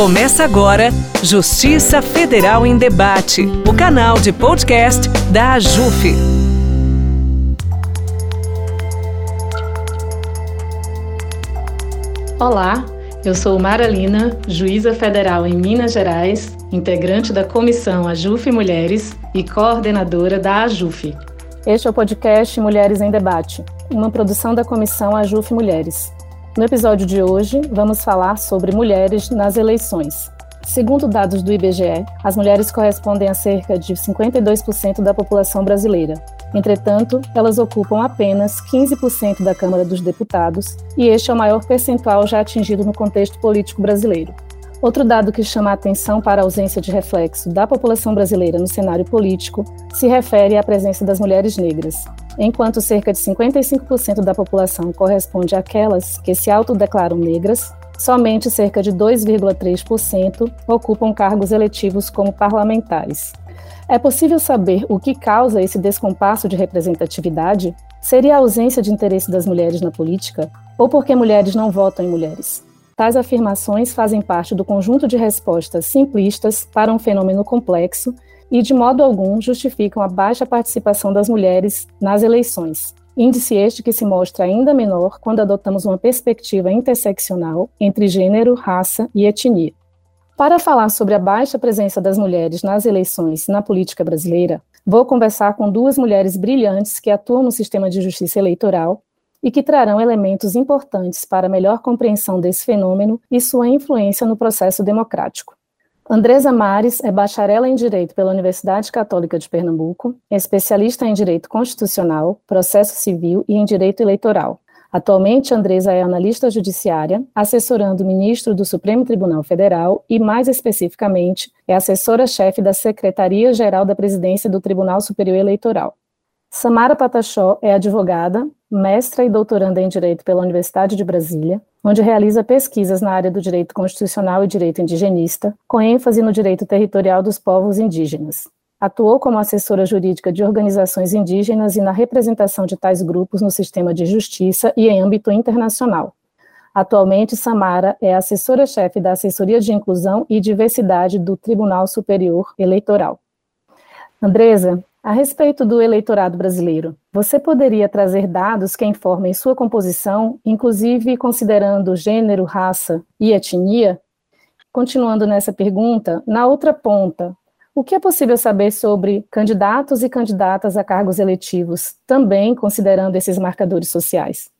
Começa agora Justiça Federal em Debate, o canal de podcast da AJUF. Olá, eu sou Maralina, juíza federal em Minas Gerais, integrante da comissão AJUF Mulheres e coordenadora da AJUF. Este é o podcast Mulheres em Debate, uma produção da comissão AJUF Mulheres. No episódio de hoje, vamos falar sobre mulheres nas eleições. Segundo dados do IBGE, as mulheres correspondem a cerca de 52% da população brasileira. Entretanto, elas ocupam apenas 15% da Câmara dos Deputados, e este é o maior percentual já atingido no contexto político brasileiro. Outro dado que chama a atenção para a ausência de reflexo da população brasileira no cenário político se refere à presença das mulheres negras. Enquanto cerca de 55% da população corresponde àquelas que se autodeclaram negras, somente cerca de 2,3% ocupam cargos eletivos como parlamentares. É possível saber o que causa esse descompasso de representatividade? Seria a ausência de interesse das mulheres na política? Ou porque mulheres não votam em mulheres? Tais afirmações fazem parte do conjunto de respostas simplistas para um fenômeno complexo e, de modo algum, justificam a baixa participação das mulheres nas eleições. Índice este que se mostra ainda menor quando adotamos uma perspectiva interseccional entre gênero, raça e etnia. Para falar sobre a baixa presença das mulheres nas eleições na política brasileira, vou conversar com duas mulheres brilhantes que atuam no sistema de justiça eleitoral e que trarão elementos importantes para a melhor compreensão desse fenômeno e sua influência no processo democrático. Andresa Mares é bacharela em Direito pela Universidade Católica de Pernambuco, especialista em Direito Constitucional, Processo Civil e em Direito Eleitoral. Atualmente, Andresa é analista judiciária, assessorando o ministro do Supremo Tribunal Federal e, mais especificamente, é assessora-chefe da Secretaria-Geral da Presidência do Tribunal Superior Eleitoral. Samara Patachó é advogada, mestra e doutoranda em Direito pela Universidade de Brasília, onde realiza pesquisas na área do direito constitucional e direito indigenista, com ênfase no direito territorial dos povos indígenas. Atuou como assessora jurídica de organizações indígenas e na representação de tais grupos no sistema de justiça e em âmbito internacional. Atualmente, Samara é assessora-chefe da Assessoria de Inclusão e Diversidade do Tribunal Superior Eleitoral. Andresa, a respeito do eleitorado brasileiro, você poderia trazer dados que informem sua composição, inclusive considerando gênero, raça e etnia? Continuando nessa pergunta, na outra ponta, o que é possível saber sobre candidatos e candidatas a cargos eletivos, também considerando esses marcadores sociais?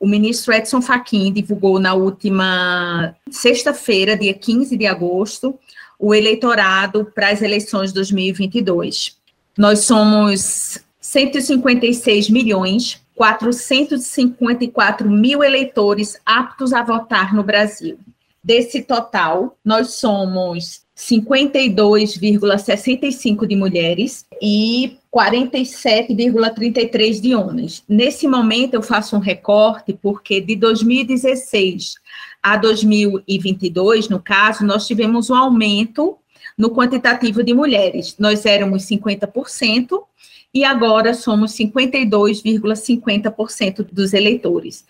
O ministro Edson Fachin divulgou na última sexta-feira, dia 15 de agosto, o eleitorado para as eleições de 2022. Nós somos 156 milhões 454 mil eleitores aptos a votar no Brasil. Desse total, nós somos 52,65 de mulheres e 47,33 de homens. Nesse momento, eu faço um recorte, porque de 2016 a 2022, no caso, nós tivemos um aumento no quantitativo de mulheres. Nós éramos 50% e agora somos 52,50% dos eleitores.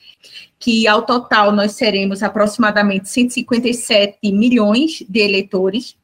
Que ao total nós seremos aproximadamente 157 milhões de eleitores,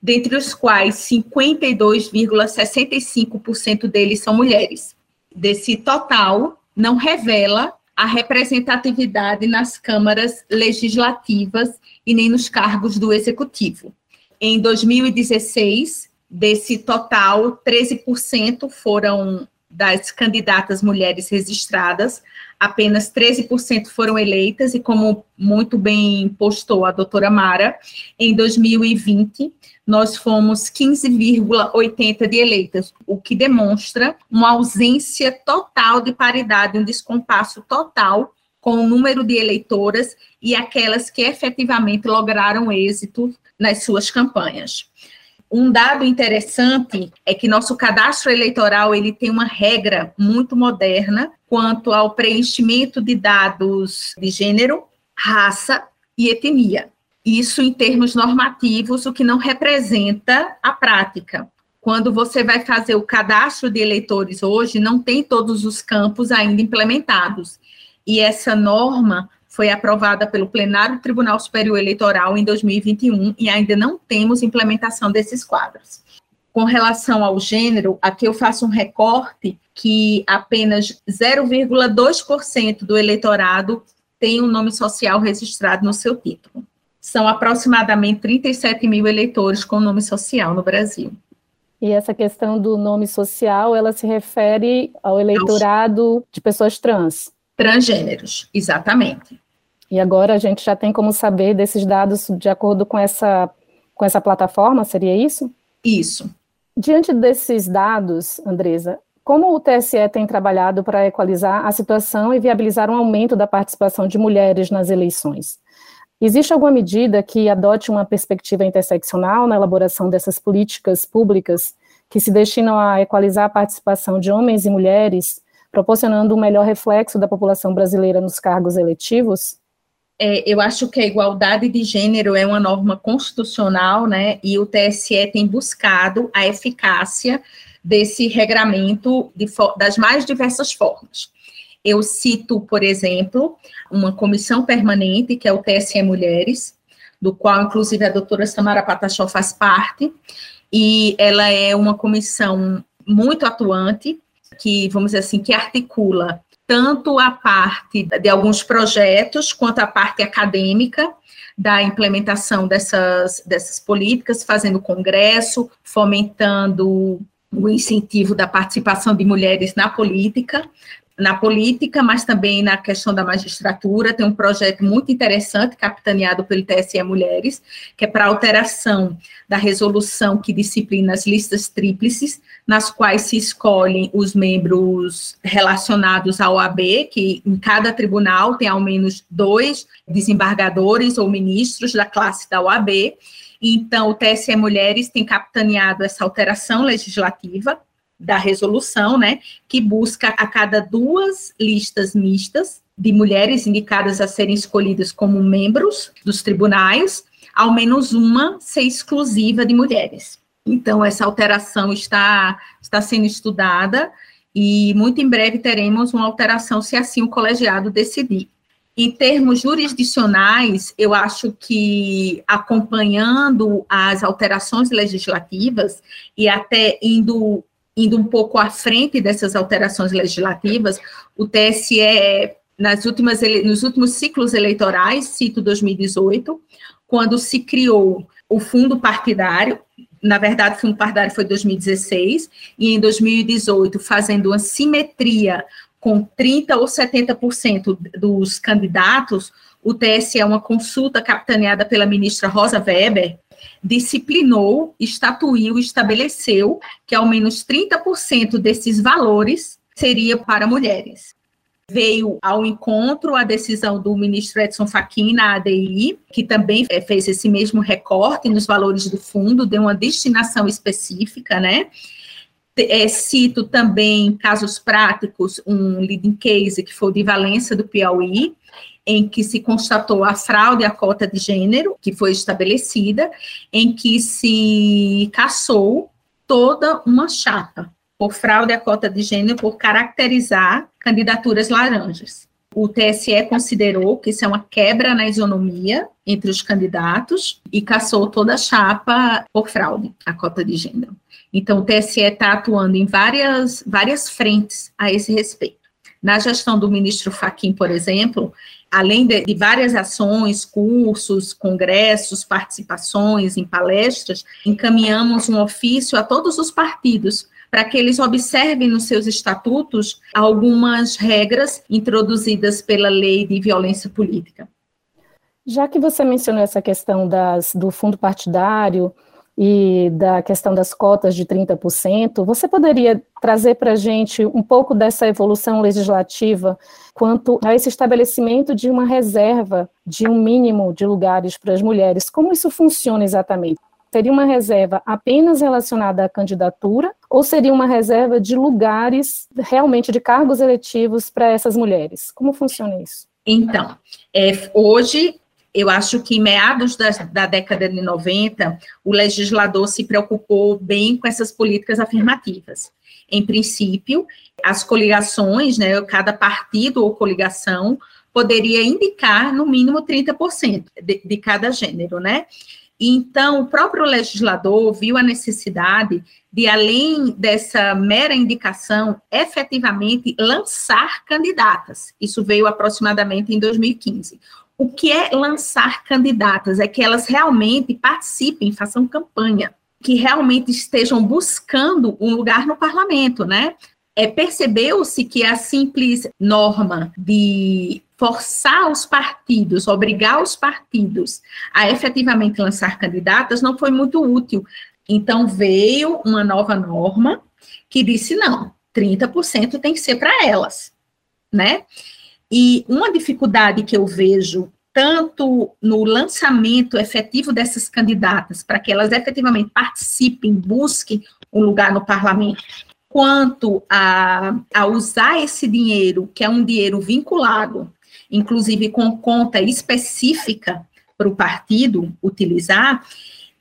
dentre os quais 52,65% deles são mulheres. Desse total, não revela a representatividade nas câmaras legislativas e nem nos cargos do executivo. Em 2016, desse total, 13% foram das candidatas mulheres registradas, apenas 13% foram eleitas, e como muito bem postou a doutora Mara, em 2020 nós fomos 15,80 de eleitas, o que demonstra uma ausência total de paridade, um descompasso total com o número de eleitoras e aquelas que efetivamente lograram êxito nas suas campanhas. Um dado interessante é que nosso cadastro eleitoral ele tem uma regra muito moderna quanto ao preenchimento de dados de gênero, raça e etnia. Isso em termos normativos, o que não representa a prática. Quando você vai fazer o cadastro de eleitores hoje, não tem todos os campos ainda implementados. E essa norma foi aprovada pelo plenário do Tribunal Superior Eleitoral em 2021 e ainda não temos implementação desses quadros. Com relação ao gênero, aqui eu faço um recorte que apenas 0,2% do eleitorado tem um nome social registrado no seu título. São aproximadamente 37 mil eleitores com nome social no Brasil. E essa questão do nome social, ela se refere ao eleitorado de pessoas trans. Transgêneros, exatamente. E agora a gente já tem como saber desses dados de acordo com essa, com essa plataforma, seria isso? Isso. Diante desses dados, Andresa, como o TSE tem trabalhado para equalizar a situação e viabilizar um aumento da participação de mulheres nas eleições? Existe alguma medida que adote uma perspectiva interseccional na elaboração dessas políticas públicas que se destinam a equalizar a participação de homens e mulheres, proporcionando um melhor reflexo da população brasileira nos cargos eletivos? É, eu acho que a igualdade de gênero é uma norma constitucional, né? E o TSE tem buscado a eficácia desse regramento de, das mais diversas formas. Eu cito, por exemplo, uma comissão permanente, que é o TSE Mulheres, do qual, inclusive, a doutora Samara Patachó faz parte, e ela é uma comissão muito atuante, que, vamos dizer assim, que articula tanto a parte de alguns projetos, quanto a parte acadêmica, da implementação dessas, dessas políticas, fazendo congresso, fomentando o incentivo da participação de mulheres na política, na política, mas também na questão da magistratura. Tem um projeto muito interessante, capitaneado pelo TSE Mulheres, que é para alteração da resolução que disciplina as listas tríplices, nas quais se escolhem os membros relacionados ao AB, que em cada tribunal tem ao menos dois desembargadores ou ministros da classe da OAB. Então, o TSE Mulheres tem capitaneado essa alteração legislativa da resolução, né, que busca a cada duas listas mistas de mulheres indicadas a serem escolhidas como membros dos tribunais, ao menos uma ser exclusiva de mulheres. Então, essa alteração está, está sendo estudada e muito em breve teremos uma alteração, se assim o colegiado decidir. Em termos jurisdicionais, eu acho que acompanhando as alterações legislativas e até indo indo um pouco à frente dessas alterações legislativas, o TSE, nas últimas, nos últimos ciclos eleitorais, cito 2018, quando se criou o fundo partidário, na verdade, o fundo partidário foi 2016, e em 2018, fazendo uma simetria com 30% ou 70% dos candidatos, o TSE, uma consulta capitaneada pela ministra Rosa Weber, disciplinou, estatuiu, estabeleceu que ao menos 30% desses valores seria para mulheres. Veio ao encontro a decisão do ministro Edson Fachin na ADI, que também é, fez esse mesmo recorte nos valores do fundo, deu uma destinação específica, né? É, cito também casos práticos, um leading case que foi de Valença do Piauí, em que se constatou a fraude à cota de gênero, que foi estabelecida, em que se caçou toda uma chapa por fraude à cota de gênero, por caracterizar candidaturas laranjas. O TSE considerou que isso é uma quebra na isonomia entre os candidatos e caçou toda a chapa por fraude à cota de gênero. Então, o TSE está atuando em várias, várias frentes a esse respeito. Na gestão do ministro Faquim, por exemplo, além de, de, várias ações, cursos, congressos, participações em palestras, encaminhamos um ofício a todos os partidos para que eles observem nos seus estatutos algumas regras introduzidas pela lei de violência política. Já que você mencionou essa questão das, do fundo partidário, e da questão das cotas de 30%, você poderia trazer para a gente um pouco dessa evolução legislativa quanto a esse estabelecimento de uma reserva de um mínimo de lugares para as mulheres? Como isso funciona exatamente? Seria uma reserva apenas relacionada à candidatura ou seria uma reserva de lugares realmente de cargos eletivos para essas mulheres? Como funciona isso? Então, é, hoje eu acho que em meados da, da, década de 90, o legislador se preocupou bem com essas políticas afirmativas. Em princípio, as coligações, né, cada partido ou coligação poderia indicar no mínimo 30% de, de cada gênero, né? Então, o próprio legislador viu a necessidade de, além dessa mera indicação, efetivamente lançar candidatas. Isso veio aproximadamente em 2015. O que é lançar candidatas? É que elas realmente participem, façam campanha, que realmente estejam buscando um lugar no parlamento, né? É, Percebeu-se que a simples norma de forçar os partidos, obrigar os partidos a efetivamente lançar candidatas não foi muito útil. Então veio uma nova norma que disse não, 30% tem que ser para elas, né? E uma dificuldade que eu vejo tanto no lançamento efetivo dessas candidatas, para que elas efetivamente participem, busquem um lugar no parlamento, quanto a, a usar esse dinheiro, que é um dinheiro vinculado inclusive com conta específica para o partido utilizar,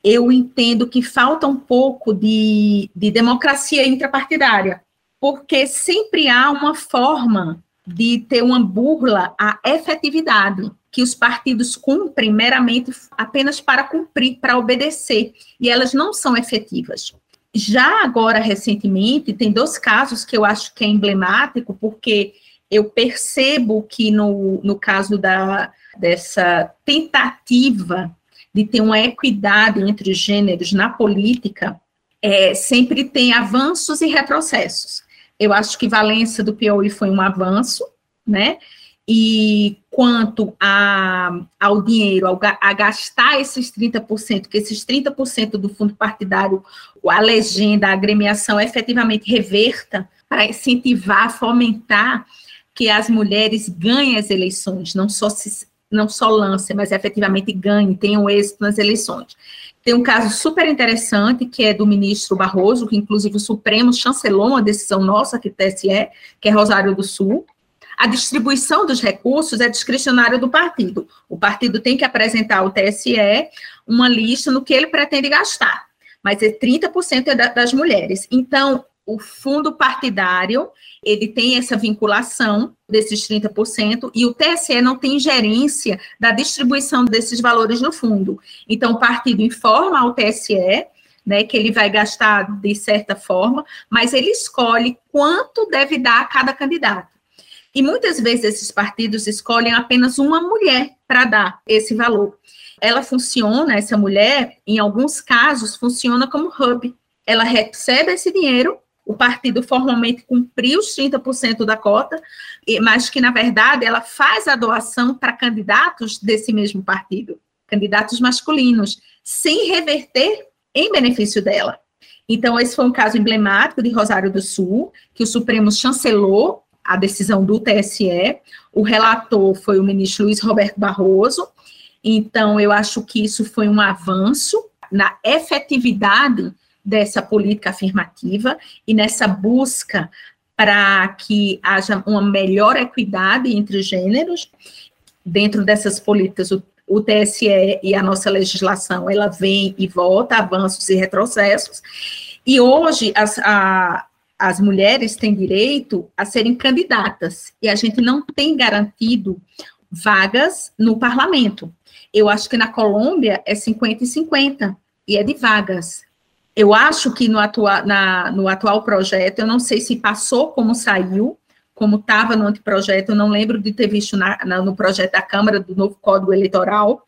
eu entendo que falta um pouco de, de democracia intrapartidária, porque sempre há uma forma de ter uma burla à efetividade que os partidos cumprem meramente apenas para cumprir, para obedecer, e elas não são efetivas. Já agora, recentemente, tem dois casos que eu acho que é emblemático, porque eu percebo que no, no caso da, dessa tentativa de ter uma equidade entre os gêneros na política, é, sempre tem avanços e retrocessos. Eu acho que Valença do Piauí foi um avanço, né? E quanto a, ao dinheiro, ao, a gastar esses 30%, que esses 30% do fundo partidário, a legenda, a agremiação efetivamente reverta para incentivar, fomentar que as mulheres ganhem as eleições, não só se, não só lancem, mas efetivamente ganhem, tenham êxito nas eleições. Tem um caso super interessante, que é do ministro Barroso, que inclusive o Supremo chancelou uma decisão nossa, que TSE, que é Rosário do Sul. A distribuição dos recursos é discricionária do partido. O partido tem que apresentar ao TSE uma lista no que ele pretende gastar, mas é 30% é das mulheres. Então, o fundo partidário, ele tem essa vinculação desses 30%, e o TSE não tem gerência da distribuição desses valores no fundo. Então, o partido informa ao TSE, né, que ele vai gastar de certa forma, mas ele escolhe quanto deve dar a cada candidato. E muitas vezes esses partidos escolhem apenas uma mulher para dar esse valor. Ela funciona, essa mulher, em alguns casos, funciona como hub. Ela recebe esse dinheiro o partido formalmente cumpriu os 30% da cota, mas que, na verdade, ela faz a doação para candidatos desse mesmo partido, candidatos masculinos, sem reverter em benefício dela. Então, esse foi um caso emblemático de Rosário do Sul, que o Supremo chancelou a decisão do TSE. O relator foi o ministro Luiz Roberto Barroso. Então, eu acho que isso foi um avanço na efetividade dessa política afirmativa e nessa busca para que haja uma melhor equidade entre os gêneros. Dentro dessas políticas, o, o TSE e a nossa legislação, ela vem e volta, avanços e retrocessos. E hoje, as, a, as mulheres têm direito a serem candidatas, e a gente não tem garantido vagas no parlamento. Eu acho que na Colômbia é 50 e 50, e é de vagas. Eu acho que no, atua, na, no atual projeto, eu não sei se passou como saiu, como estava no anteprojeto, eu não lembro de ter visto na, na, no projeto da Câmara do novo Código Eleitoral,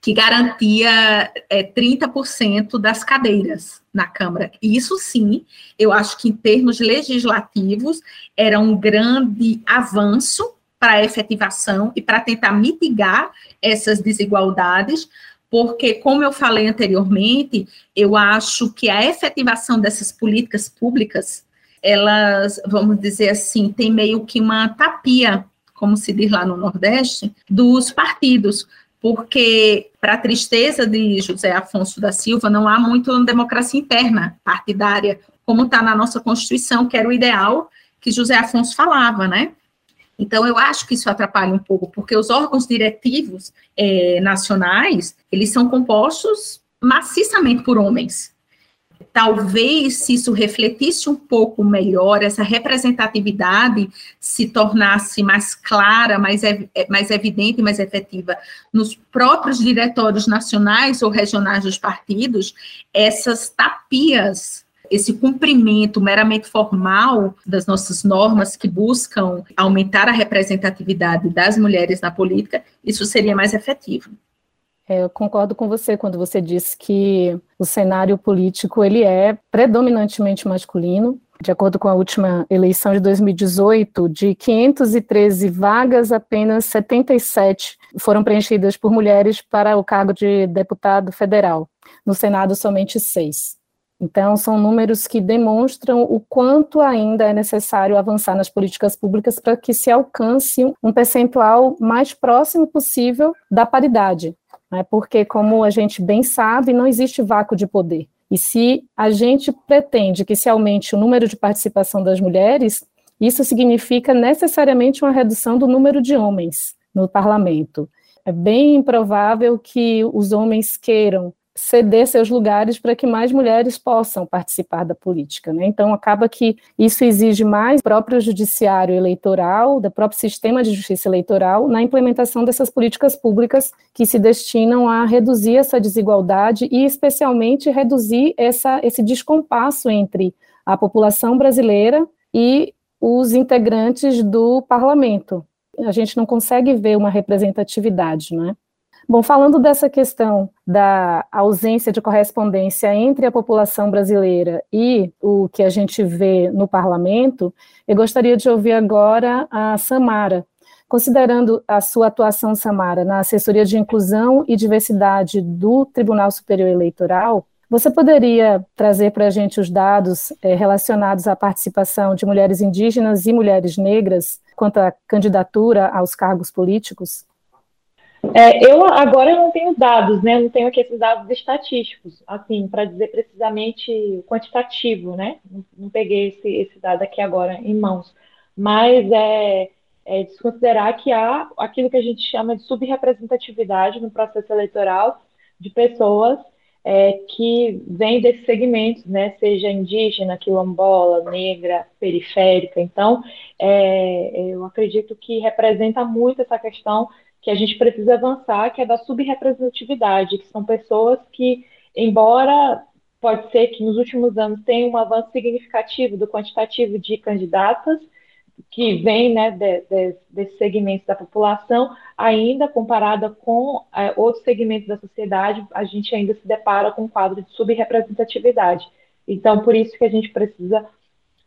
que garantia é, 30% das cadeiras na Câmara. Isso sim, eu acho que em termos legislativos era um grande avanço para a efetivação e para tentar mitigar essas desigualdades, porque, como eu falei anteriormente, eu acho que a efetivação dessas políticas públicas, elas, vamos dizer assim, tem meio que uma tapia, como se diz lá no Nordeste, dos partidos, porque, para a tristeza de José Afonso da Silva, não há muito democracia interna partidária, como está na nossa Constituição, que era o ideal que José Afonso falava, né? Então, eu acho que isso atrapalha um pouco, porque os órgãos diretivos é, nacionais, eles são compostos maciçamente por homens. talvez se isso refletisse um pouco melhor, essa representatividade se tornasse mais clara, mais, mais evidente, mais efetiva nos próprios diretórios nacionais ou regionais dos partidos, essas tapias esse cumprimento meramente formal das nossas normas que buscam aumentar a representatividade das mulheres na política, isso seria mais efetivo. É, eu concordo com você quando você diz que o cenário político ele é predominantemente masculino. De acordo com a última eleição de 2018, de 513 vagas, apenas 77 foram preenchidas por mulheres para o cargo de deputado federal. No Senado, somente seis. Então, são números que demonstram o quanto ainda é necessário avançar nas políticas públicas para que se alcance um percentual mais próximo possível da paridade, né? porque, como a gente bem sabe, não existe vácuo de poder. E se a gente pretende que se aumente o número de participação das mulheres, isso significa necessariamente uma redução do número de homens no parlamento. É bem improvável que os homens queiram ceder seus lugares para que mais mulheres possam participar da política. Né? Então, acaba que isso exige mais próprio judiciário eleitoral, do próprio sistema de justiça eleitoral, na implementação dessas políticas públicas que se destinam a reduzir essa desigualdade e, especialmente, reduzir essa, esse descompasso entre a população brasileira e os integrantes do parlamento. A gente não consegue ver uma representatividade, não é? Bom, falando dessa questão da ausência de correspondência entre a população brasileira e o que a gente vê no parlamento, eu gostaria de ouvir agora a Samara. Considerando a sua atuação, Samara, na assessoria de inclusão e diversidade do Tribunal Superior Eleitoral, você poderia trazer para a gente os dados é, relacionados à participação de mulheres indígenas e mulheres negras quanto à candidatura aos cargos políticos? É, eu agora não tenho dados, né? Eu não tenho aqui esses dados estatísticos, assim, para dizer precisamente quantitativo, né? Não, não, peguei esse, esse dado aqui agora em mãos. Mas é, é desconsiderar que há aquilo que a gente chama de subrepresentatividade no processo eleitoral de pessoas é, que vêm desses segmentos, né? Seja indígena, quilombola, negra, periférica. Então, é, eu acredito que representa muito essa questão que a gente precisa avançar, que é da subrepresentatividade, que são pessoas que, embora pode ser que nos últimos anos tenha um avanço significativo do quantitativo de candidatas que vem né, de, de, desse segmento da população, ainda comparada com é, outros segmentos da sociedade, a gente ainda se depara com um quadro de subrepresentatividade. Então, por isso que a gente precisa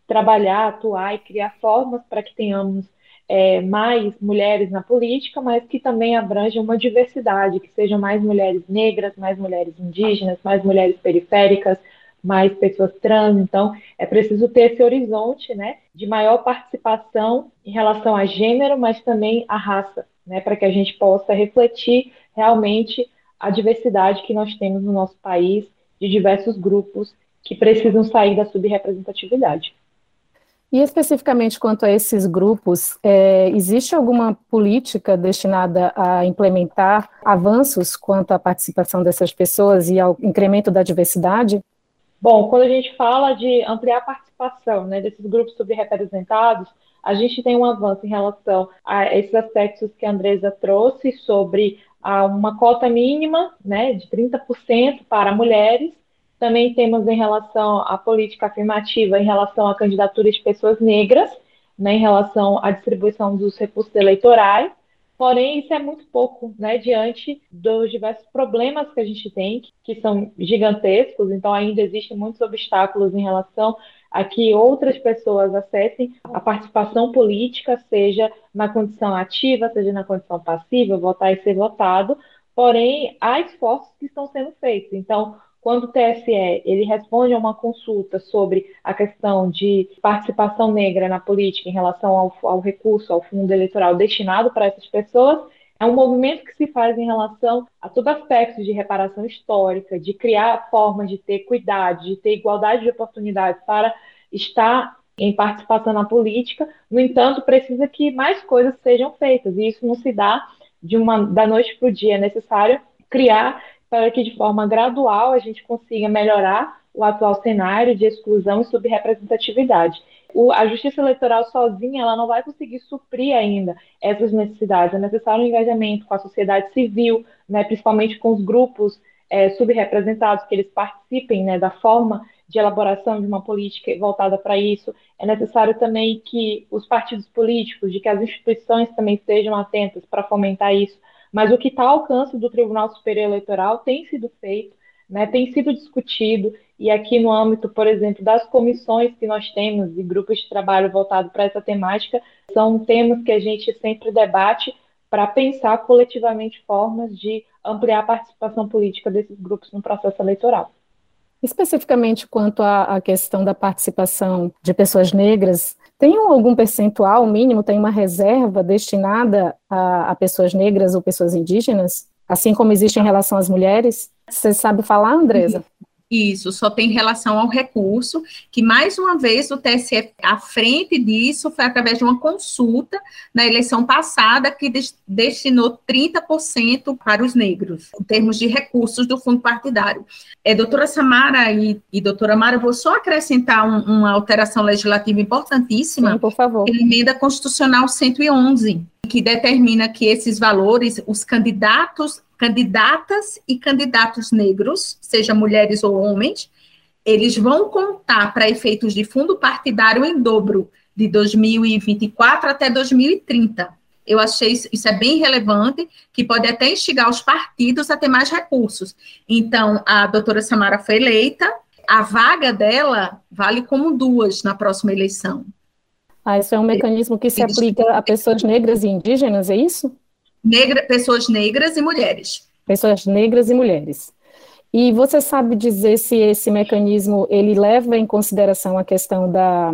trabalhar, atuar e criar formas para que tenhamos é, mais mulheres na política, mas que também abranjam uma diversidade, que sejam mais mulheres negras, mais mulheres indígenas, mais mulheres periféricas, mais pessoas trans. Então, é preciso ter esse horizonte né, de maior participação em relação a gênero, mas também a raça, né, para que a gente possa refletir realmente a diversidade que nós temos no nosso país, de diversos grupos que precisam sair da subrepresentatividade. E especificamente quanto a esses grupos, é, existe alguma política destinada a implementar avanços quanto à participação dessas pessoas e ao incremento da diversidade? Bom, quando a gente fala de ampliar a participação né, desses grupos subrepresentados, a gente tem um avanço em relação a esses aspectos que a Andresa trouxe sobre uma cota mínima né, de 30% para mulheres também temos em relação à política afirmativa, em relação à candidatura de pessoas negras, né, em relação à distribuição dos recursos eleitorais. Porém, isso é muito pouco, né, diante dos diversos problemas que a gente tem, que são gigantescos, então ainda existem muitos obstáculos em relação a que outras pessoas acessem a participação política, seja na condição ativa, seja na condição passiva, votar e ser votado. Porém, há esforços que estão sendo feitos. Então, quando o TSE ele responde a uma consulta sobre a questão de participação negra na política em relação ao, ao recurso, ao fundo eleitoral destinado para essas pessoas, é um movimento que se faz em relação a todo aspecto de reparação histórica, de criar formas de ter cuidado, de ter igualdade de oportunidades para estar em participação na política. No entanto, precisa que mais coisas sejam feitas, e isso não se dá de uma da noite para o dia. É necessário criar para que de forma gradual a gente consiga melhorar o atual cenário de exclusão e subrepresentatividade. O, a justiça eleitoral sozinha ela não vai conseguir suprir ainda essas necessidades. É necessário um engajamento com a sociedade civil, né, principalmente com os grupos é, subrepresentados, que eles participem né, da forma de elaboração de uma política voltada para isso. É necessário também que os partidos políticos, de que as instituições também estejam atentas para fomentar isso. Mas o que está ao alcance do Tribunal Superior Eleitoral tem sido feito, né, tem sido discutido, e aqui no âmbito, por exemplo, das comissões que nós temos e grupos de trabalho voltados para essa temática, são temas que a gente sempre debate para pensar coletivamente formas de ampliar a participação política desses grupos no processo eleitoral. Especificamente quanto à, questão da participação de pessoas negras, tem algum percentual mínimo, tem uma reserva destinada a, a pessoas negras ou pessoas indígenas, assim como existe em relação às mulheres? Você sabe falar, Andresa? Isso, só tem relação ao recurso, que mais uma vez o TSE, à frente disso, foi através de uma consulta na eleição passada, que destinou 30% para os negros, em termos de recursos do fundo partidário. É, doutora Samara e, e doutora Mara, vou só acrescentar um, uma alteração legislativa importantíssima. Sim, por favor. É a emenda constitucional 111, que determina que esses valores, os candidatos candidatas e candidatos negros, seja mulheres ou homens, eles vão contar para efeitos de fundo partidário em dobro de 2024 até 2030. Eu achei isso, isso é bem relevante, que pode até instigar os partidos a ter mais recursos. Então, a doutora Samara foi eleita, a vaga dela vale como duas na próxima eleição. Ah, isso é um mecanismo que se aplica a pessoas negras e indígenas, é isso? Negra, pessoas negras e mulheres. Pessoas negras e mulheres. E você sabe dizer se esse mecanismo ele leva em consideração a questão da,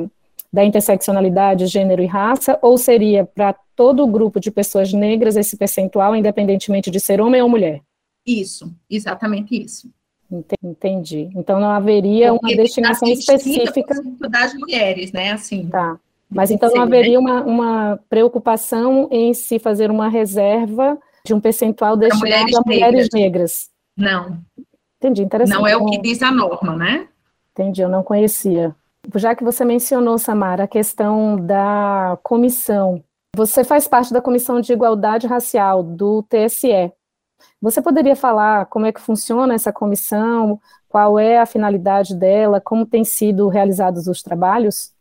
da interseccionalidade, gênero e raça, ou seria para todo o grupo de pessoas negras esse percentual, independentemente de ser homem ou mulher? Isso, exatamente isso. Entendi. Então não haveria Porque uma destinação específica das mulheres, né? Assim. Tá. Mas então não haveria uma, uma preocupação em se fazer uma reserva de um percentual destinado mulheres a mulheres negras. negras. Não. Entendi, interessante. Não é o que diz a norma, né? Entendi, eu não conhecia. Já que você mencionou, Samara, a questão da comissão. Você faz parte da Comissão de Igualdade Racial do TSE. Você poderia falar como é que funciona essa comissão, qual é a finalidade dela, como têm sido realizados os trabalhos?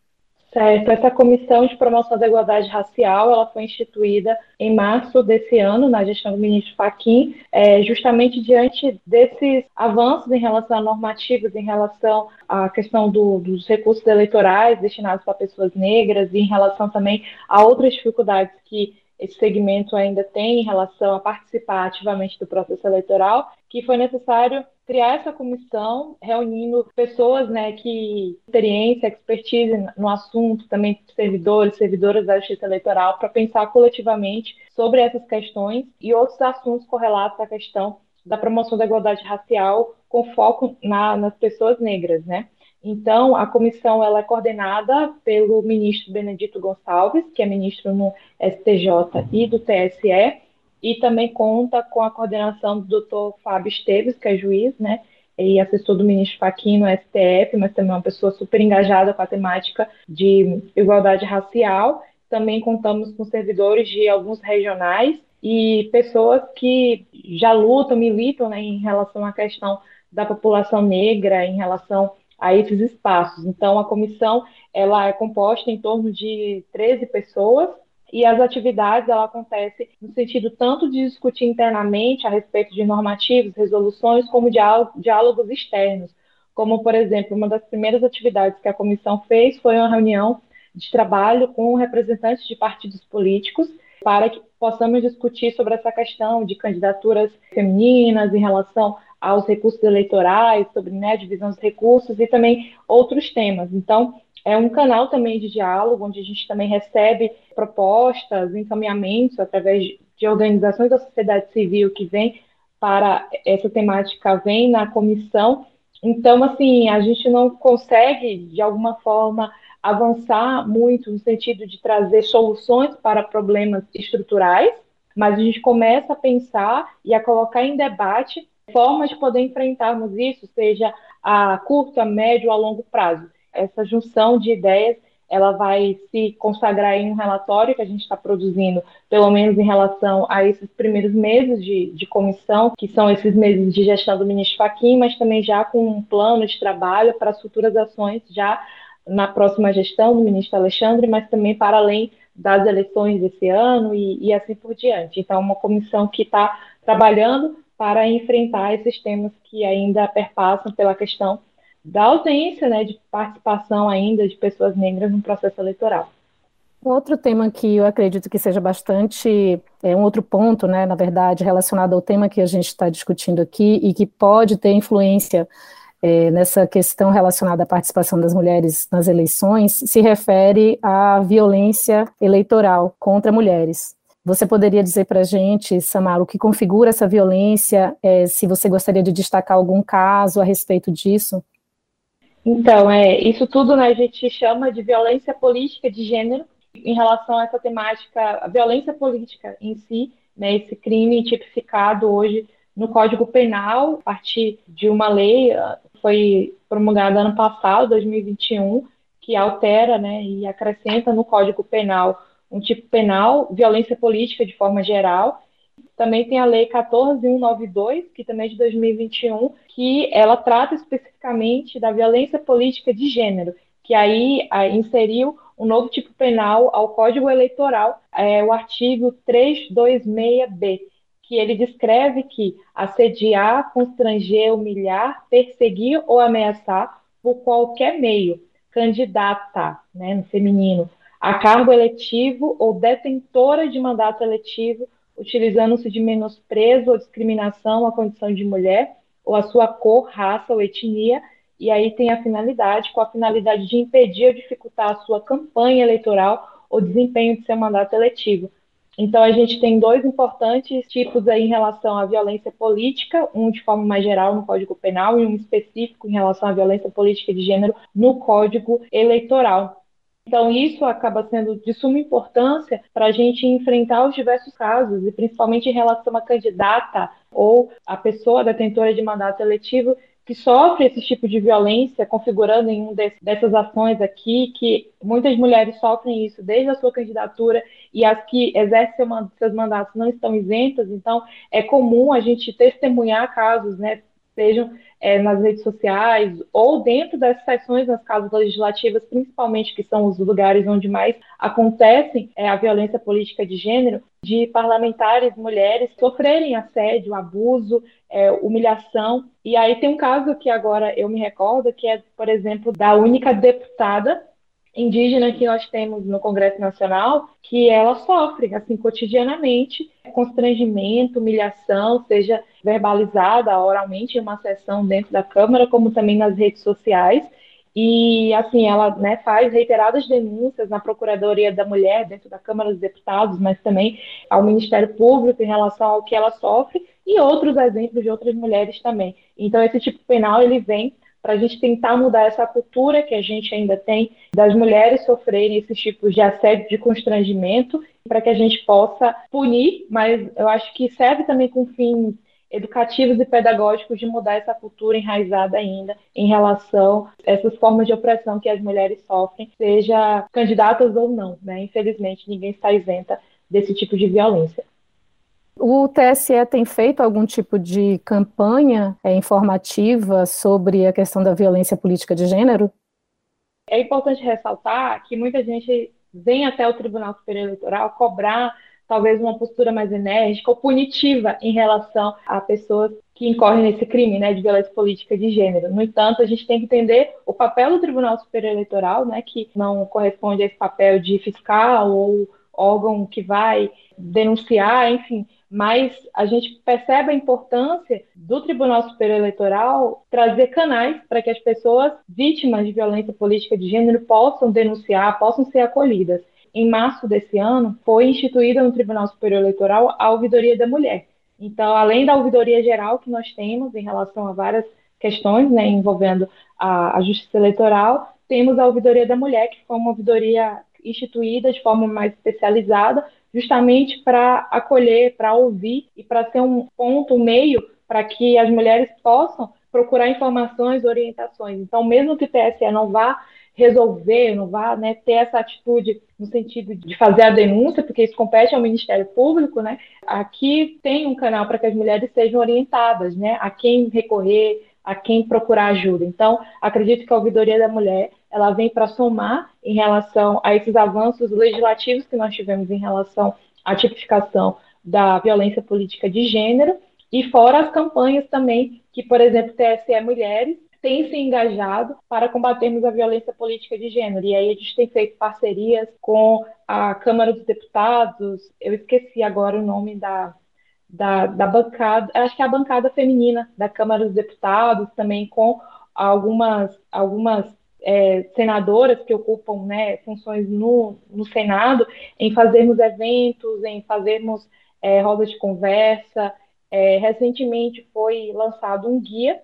Certo, essa comissão de promoção da igualdade racial, ela foi instituída em março desse ano, na gestão do ministro Fachin, é, justamente diante desses avanços em relação a normativas, em relação à questão do, dos recursos eleitorais destinados para pessoas negras e em relação também a outras dificuldades que esse segmento ainda tem em relação a participar ativamente do processo eleitoral, que foi necessário criar essa comissão, reunindo pessoas né, que experiência, expertise no assunto, também servidores, servidoras da justiça eleitoral, para pensar coletivamente sobre essas questões e outros assuntos correlatos à questão da promoção da igualdade racial, com foco na, nas pessoas negras, né? Então, a comissão ela é coordenada pelo ministro Benedito Gonçalves, que é ministro no STJ e do TSE, e também conta com a coordenação do doutor Fábio Esteves, que é juiz, né, e assessor do ministro Fachin no STF, mas também é uma pessoa super engajada com a temática de igualdade racial. Também contamos com servidores de alguns regionais e pessoas que já lutam, militam né, em relação à questão da população negra, em relação a esses espaços. Então, a comissão ela é composta em torno de 13 pessoas e as atividades ela acontece no sentido tanto de discutir internamente a respeito de normativos, resoluções, como diálogos externos. Como, por exemplo, uma das primeiras atividades que a comissão fez foi uma reunião de trabalho com representantes de partidos políticos para que possamos discutir sobre essa questão de candidaturas femininas em relação aos recursos eleitorais, sobre né, divisão dos recursos e também outros temas. Então, é um canal também de diálogo, onde a gente também recebe propostas, encaminhamentos através de organizações da sociedade civil que vem para essa temática, vem na comissão. Então, assim, a gente não consegue, de alguma forma, avançar muito no sentido de trazer soluções para problemas estruturais, mas a gente começa a pensar e a colocar em debate formas de poder enfrentarmos isso, seja a curto, a médio ou a longo prazo. Essa junção de ideias ela vai se consagrar em um relatório que a gente está produzindo, pelo menos em relação a esses primeiros meses de, de comissão, que são esses meses de gestão do ministro Fachin, mas também já com um plano de trabalho para as futuras ações já na próxima gestão do ministro Alexandre, mas também para além das eleições desse ano e, e assim por diante. Então, uma comissão que está trabalhando para enfrentar esses temas que ainda perpassam pela questão da ausência né, de participação ainda de pessoas negras no processo eleitoral. Outro tema que eu acredito que seja bastante, é um outro ponto, né, na verdade, relacionado ao tema que a gente está discutindo aqui e que pode ter influência é, nessa questão relacionada à participação das mulheres nas eleições, se refere à violência eleitoral contra mulheres. Você poderia dizer para a gente, Samara, o que configura essa violência, é, se você gostaria de destacar algum caso a respeito disso? Então, é, isso tudo né, a gente chama de violência política de gênero em relação a essa temática, a violência política em si, né, esse crime tipificado hoje no Código Penal, a partir de uma lei, ah, foi promulgada ano passado, 2021, que altera né, e acrescenta no Código Penal um tipo penal, violência política de forma geral, também tem a Lei 14192, que também é de 2021, que ela trata especificamente da violência política de gênero, que aí, aí inseriu um novo tipo penal ao Código Eleitoral, é, o artigo 326B, que ele descreve que assediar, constranger, humilhar, perseguir ou ameaçar por qualquer meio, candidata, né, no feminino, a cargo eletivo ou detentora de mandato eletivo utilizando-se de menosprezo ou discriminação à condição de mulher, ou à sua cor, raça ou etnia, e aí tem a finalidade, com a finalidade de impedir ou dificultar a sua campanha eleitoral ou desempenho de seu mandato eletivo. Então, a gente tem dois importantes tipos aí em relação à violência política, um de forma mais geral no Código Penal e um específico em relação à violência política de gênero no Código Eleitoral. Então, isso acaba sendo de suma importância para a gente enfrentar os diversos casos, e principalmente em relação à candidata ou a pessoa detentora de mandato eletivo que sofre esse tipo de violência, configurando em um dessas ações aqui, que muitas mulheres sofrem isso desde a sua candidatura e as que exercem seus mandatos não estão isentas, então é comum a gente testemunhar casos, né, sejam é, nas redes sociais ou dentro das sessões nas casas legislativas, principalmente que são os lugares onde mais acontecem é, a violência política de gênero, de parlamentares mulheres sofrerem assédio, abuso, é, humilhação. E aí tem um caso que agora eu me recordo, que é, por exemplo, da única deputada indígena que nós temos no Congresso Nacional, que ela sofre, assim, cotidianamente, constrangimento, humilhação, seja verbalizada oralmente em uma sessão dentro da Câmara, como também nas redes sociais. E, assim, ela né, faz reiteradas denúncias na Procuradoria da Mulher, dentro da Câmara dos Deputados, mas também ao Ministério Público em relação ao que ela sofre, e outros exemplos de outras mulheres também. Então, esse tipo penal, ele vem para a gente tentar mudar essa cultura que a gente ainda tem das mulheres sofrerem esses tipos de assédio, de constrangimento, para que a gente possa punir, mas eu acho que serve também com fins educativos e pedagógicos de mudar essa cultura enraizada ainda em relação a essas formas de opressão que as mulheres sofrem, seja candidatas ou não, né? Infelizmente, ninguém está isenta desse tipo de violência. O TSE tem feito algum tipo de campanha é, informativa sobre a questão da violência política de gênero? É importante ressaltar que muita gente vem até o Tribunal Superior Eleitoral cobrar talvez uma postura mais enérgica ou punitiva em relação a pessoas que incorrem nesse crime, né, de violência política de gênero. No entanto, a gente tem que entender o papel do Tribunal Superior Eleitoral, né, que não corresponde a esse papel de fiscal ou órgão que vai denunciar, enfim, mas a gente percebe a importância do Tribunal Superior Eleitoral trazer canais para que as pessoas vítimas de violência política de gênero possam denunciar, possam ser acolhidas. Em março desse ano, foi instituída no Tribunal Superior Eleitoral a Ouvidoria da Mulher. Então, além da ouvidoria geral que nós temos em relação a várias questões né, envolvendo a, a justiça eleitoral, temos a Ouvidoria da Mulher, que foi uma ouvidoria instituída de forma mais especializada, justamente para acolher, para ouvir e para ser um ponto, um meio para que as mulheres possam procurar informações, orientações. Então, mesmo que o TSE não vá resolver, não vá né, ter essa atitude no sentido de fazer a denúncia, porque isso compete ao Ministério Público, né? Aqui tem um canal para que as mulheres sejam orientadas, né? A quem recorrer, a quem procurar ajuda. Então, acredito que a ouvidoria da mulher ela vem para somar em relação a esses avanços legislativos que nós tivemos em relação à tipificação da violência política de gênero e fora as campanhas também que, por exemplo, TSE Mulheres tem se engajado para combatermos a violência política de gênero. E aí a gente tem feito parcerias com a Câmara dos Deputados, eu esqueci agora o nome da, da, da bancada, acho que é a bancada feminina da Câmara dos Deputados, também com algumas, algumas é, senadoras que ocupam né, funções no, no Senado, em fazermos eventos, em fazermos é, rodas de conversa. É, recentemente foi lançado um guia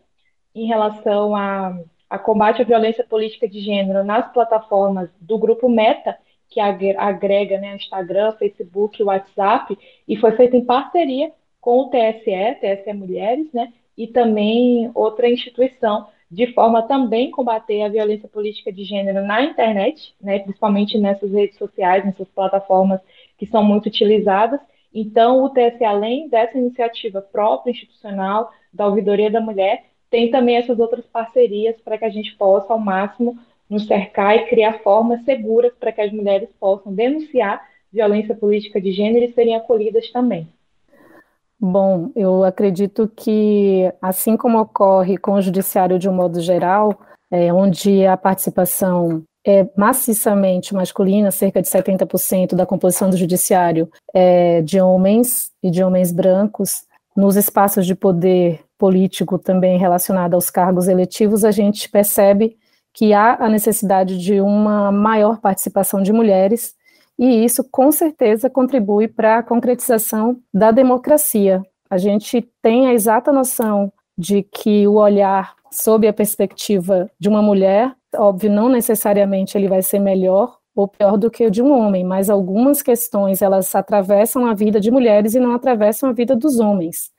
em relação a, a combate à violência política de gênero nas plataformas do grupo Meta, que agrega né, Instagram, Facebook, WhatsApp, e foi feito em parceria com o TSE, TSE Mulheres, né, e também outra instituição, de forma também combater a violência política de gênero na internet, né, principalmente nessas redes sociais, nessas plataformas que são muito utilizadas. Então, o TSE, além dessa iniciativa própria institucional da Ouvidoria da Mulher, tem também essas outras parcerias para que a gente possa, ao máximo, nos cercar e criar formas seguras para que as mulheres possam denunciar violência política de gênero e serem acolhidas também. Bom, eu acredito que, assim como ocorre com o judiciário de um modo geral, é, onde a participação é maciçamente masculina, cerca de 70% da composição do judiciário é de homens e de homens brancos, nos espaços de poder político também relacionado aos cargos eletivos, a gente percebe que há a necessidade de uma maior participação de mulheres, e isso com certeza contribui para a concretização da democracia. A gente tem a exata noção de que o olhar sob a perspectiva de uma mulher, óbvio, não necessariamente ele vai ser melhor ou pior do que o de um homem, mas algumas questões elas atravessam a vida de mulheres e não atravessam a vida dos homens.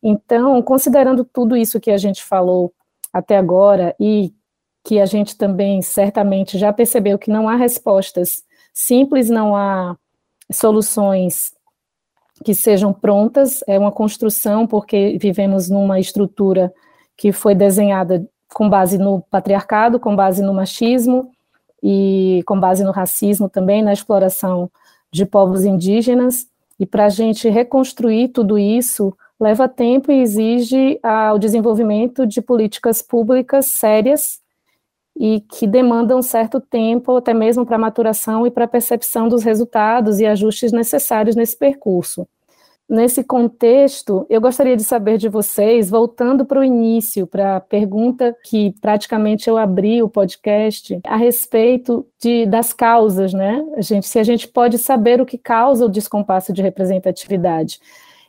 Então, considerando tudo isso que a gente falou até agora e que a gente também certamente já percebeu que não há respostas simples, não há soluções que sejam prontas, é uma construção, porque vivemos numa estrutura que foi desenhada com base no patriarcado, com base no machismo e com base no racismo também, na exploração de povos indígenas, e para a gente reconstruir tudo isso, leva tempo e exige ah, o desenvolvimento de políticas públicas sérias e que demandam certo tempo, até mesmo para maturação e para percepção dos resultados e ajustes necessários nesse percurso. Nesse contexto, eu gostaria de saber de vocês, voltando para o início, para a pergunta que praticamente eu abri o podcast, a respeito de, das causas, né? A gente, se a gente pode saber o que causa o descompasso de representatividade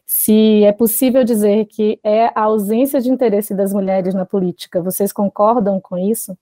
se é possível dizer que é a ausência de interesse das mulheres na política. Vocês concordam com isso?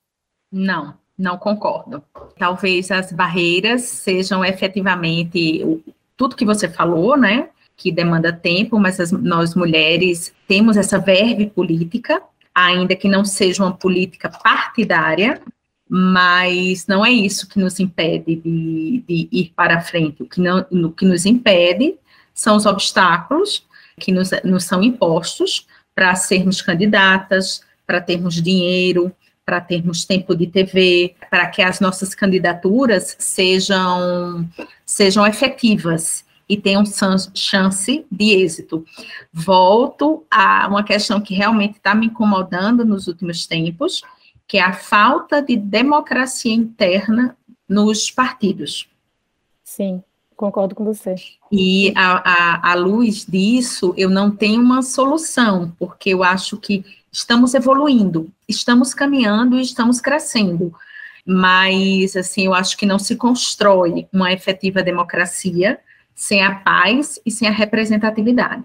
Não, não concordo. Talvez as barreiras sejam efetivamente tudo que você falou, né? Que demanda tempo, mas as, nós mulheres temos essa verve política, ainda que não seja uma política partidária, mas não é isso que nos impede de, de ir para frente. O que, não, o que nos impede são os obstáculos que nos, nos são impostos para sermos candidatas, para termos dinheiro, para termos tempo de TV, para que as nossas candidaturas sejam, sejam efetivas e tenham chance de êxito. Volto a uma questão que realmente está me incomodando nos últimos tempos, que é a falta de democracia interna nos partidos. Sim. Concordo com você. E à luz disso, eu não tenho uma solução, porque eu acho que estamos evoluindo, estamos caminhando e estamos crescendo. Mas, assim, eu acho que não se constrói uma efetiva democracia sem a paz e sem a representatividade.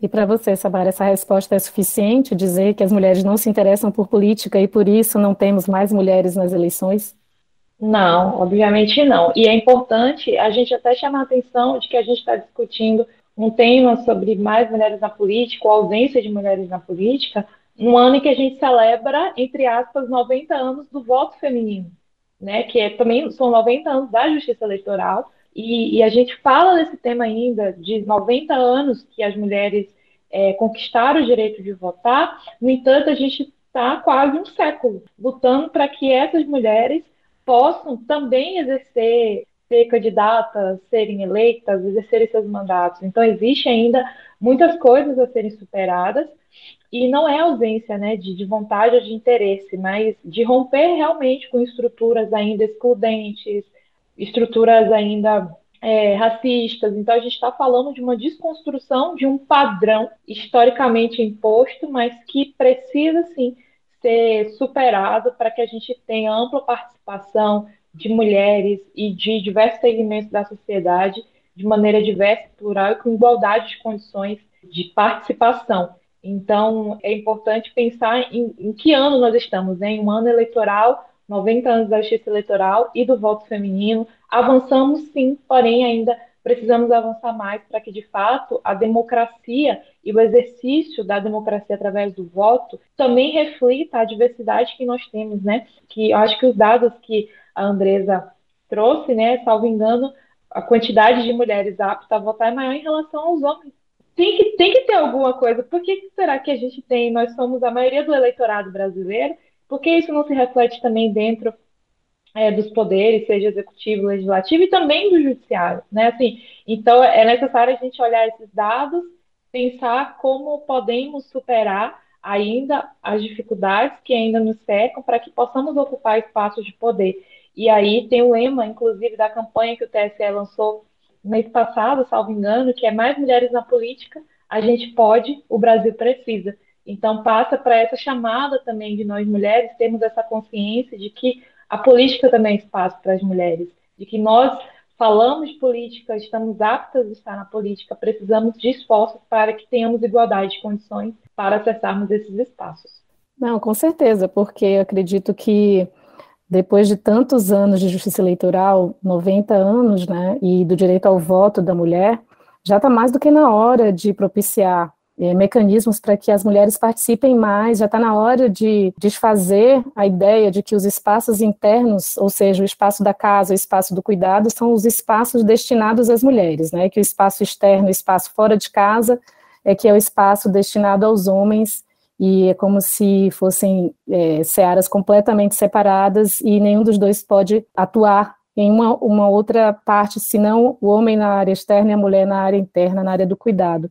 E para você, Sabara, essa resposta é suficiente? Dizer que as mulheres não se interessam por política e por isso não temos mais mulheres nas eleições? Não, obviamente não. E é importante a gente até chamar a atenção de que a gente está discutindo um tema sobre mais mulheres na política, ou ausência de mulheres na política, no ano em que a gente celebra, entre aspas, 90 anos do voto feminino, né? Que é, também são 90 anos da justiça eleitoral, e, e, a gente fala desse tema ainda, de 90 anos que as mulheres é, conquistaram o direito de votar, no entanto, a gente está quase um século lutando para que essas mulheres possam também exercer, ser candidatas, serem eleitas, exercerem seus mandatos. Então, existe ainda muitas coisas a serem superadas, e não é ausência né, de, de vontade ou de interesse, mas de romper realmente com estruturas ainda excludentes, estruturas ainda é, racistas. Então, a gente está falando de uma desconstrução de um padrão historicamente imposto, mas que precisa, sim, ser superado para que a gente tenha ampla participação de mulheres e de diversos segmentos da sociedade de maneira diversa, plural e com igualdade de condições de participação. Então, é importante pensar em, em que ano nós estamos, né? em um ano eleitoral 90 anos da justiça eleitoral e do voto feminino. Avançamos sim, porém ainda precisamos avançar mais para que, de fato, a democracia e o exercício da democracia através do voto também reflita a diversidade que nós temos, né? Que eu acho que os dados que a Andresa trouxe, né, salvo engano, a quantidade de mulheres aptas a votar é maior em relação aos homens. Tem que, tem que ter alguma coisa. Por que será que a gente tem? Nós somos a maioria do eleitorado brasileiro por que isso não se reflete também dentro é, dos poderes, seja executivo, legislativo e também do judiciário, né? Assim, então é necessário a gente olhar esses dados, pensar como podemos superar ainda as dificuldades que ainda nos cercam para que possamos ocupar espaços de poder. E aí tem o lema, inclusive, da campanha que o TSE lançou mês passado, salvo engano, que é mais mulheres na política, a gente pode, o Brasil precisa. Então, passa para essa chamada também de nós mulheres termos essa consciência de que a política também é espaço para as mulheres, de que nós falamos de política, estamos aptas a estar na política, precisamos de esforços para que tenhamos igualdade de condições para acessarmos esses espaços. Não, com certeza, porque eu acredito que depois de tantos anos de justiça eleitoral, 90 anos, né, e do direito ao voto da mulher, já está mais do que na hora de propiciar é, mecanismos para que as mulheres participem mais, já está na hora de desfazer a ideia de que os espaços internos, ou seja, o espaço da casa, o espaço do cuidado, são os espaços destinados às mulheres, né? que o espaço externo, o espaço fora de casa, é que é o espaço destinado aos homens, e é como se fossem é, searas completamente separadas e nenhum dos dois pode atuar em uma, uma outra parte, senão o homem na área externa e a mulher na área interna, na área do cuidado.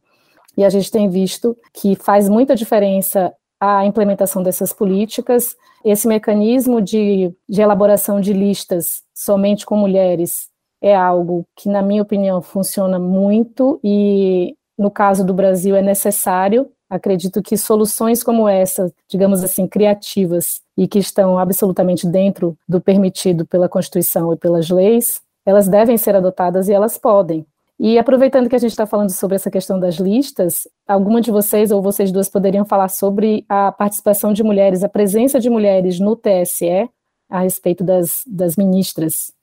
E a gente tem visto que faz muita diferença a implementação dessas políticas. Esse mecanismo de, de elaboração de listas somente com mulheres é algo que, na minha opinião, funciona muito e, no caso do Brasil, é necessário. Acredito que soluções como essa, digamos assim, criativas e que estão absolutamente dentro do permitido pela Constituição e pelas leis, elas devem ser adotadas e elas podem. E aproveitando que a gente está falando sobre essa questão das listas, alguma de vocês ou vocês duas poderiam falar sobre a participação de mulheres, a presença de mulheres no TSE a respeito das, das ministras?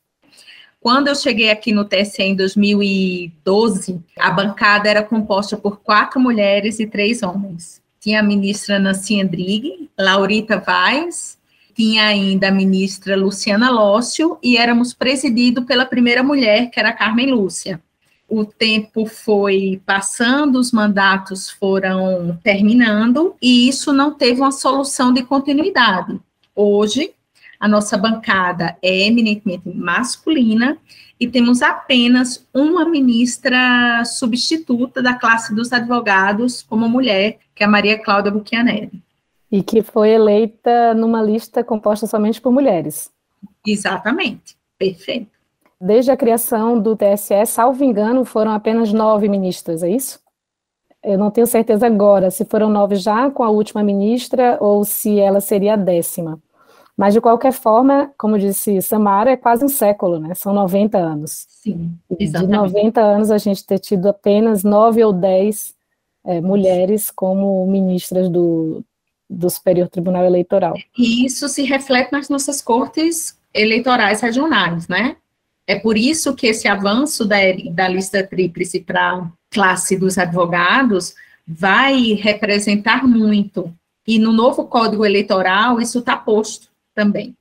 Quando eu cheguei aqui no TSE em 2012, a bancada era composta por quatro mulheres e três homens. Tinha a ministra Nancy Andrighi, Laurita Vaz, tinha ainda a ministra Luciana Lócio e éramos presididos pela primeira mulher, que era Carmen Lúcia o tempo foi passando, os mandatos foram terminando, e isso não teve uma solução de continuidade. Hoje, a nossa bancada é eminentemente masculina e temos apenas uma ministra substituta da classe dos advogados como mulher, que é a Maria Cláudia Buchianelli. E que foi eleita numa lista composta somente por mulheres. Exatamente, perfeito desde a criação do TSE, salvo engano, foram apenas nove ministras, é isso? Eu não tenho certeza agora se foram nove já com a última ministra ou se ela seria a décima. Mas, de qualquer forma, como disse Samara, é quase um século, né? São 90 anos. Sim, exatamente. De 90 anos, a gente ter tido apenas nove ou dez é, mulheres como ministras do, do Superior Tribunal Eleitoral. E isso se reflete nas nossas cortes eleitorais regionais, né? É por isso que esse avanço da, da lista tríplice para classe dos advogados vai representar muito. E no novo Código Eleitoral isso está posto também.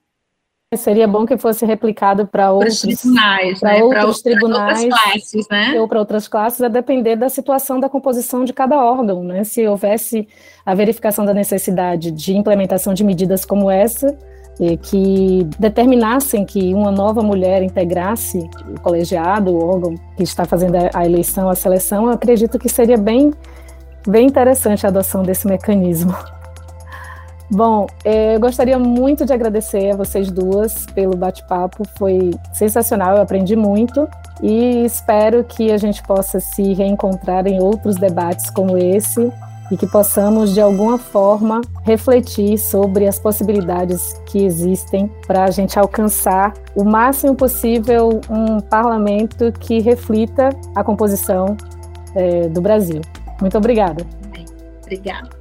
Seria bom que fosse replicado para outros tribunais, para né? outros tribunais outras classes, né? ou para outras classes, a depender da situação da composição de cada órgão, né? Se houvesse a verificação da necessidade de implementação de medidas como essa, que determinassem que uma nova mulher integrasse o colegiado, o órgão que está fazendo a eleição, a seleção, eu acredito que seria bem, bem interessante a adoção desse mecanismo. Bom, é, eu gostaria muito de agradecer a vocês duas pelo bate-papo, foi sensacional, eu aprendi muito e espero que a gente possa se reencontrar em outros debates como esse e que possamos, de alguma forma, refletir sobre as possibilidades que existem para a gente alcançar o máximo possível um parlamento que reflita a composição é, do Brasil. Muito obrigada. Obrigada.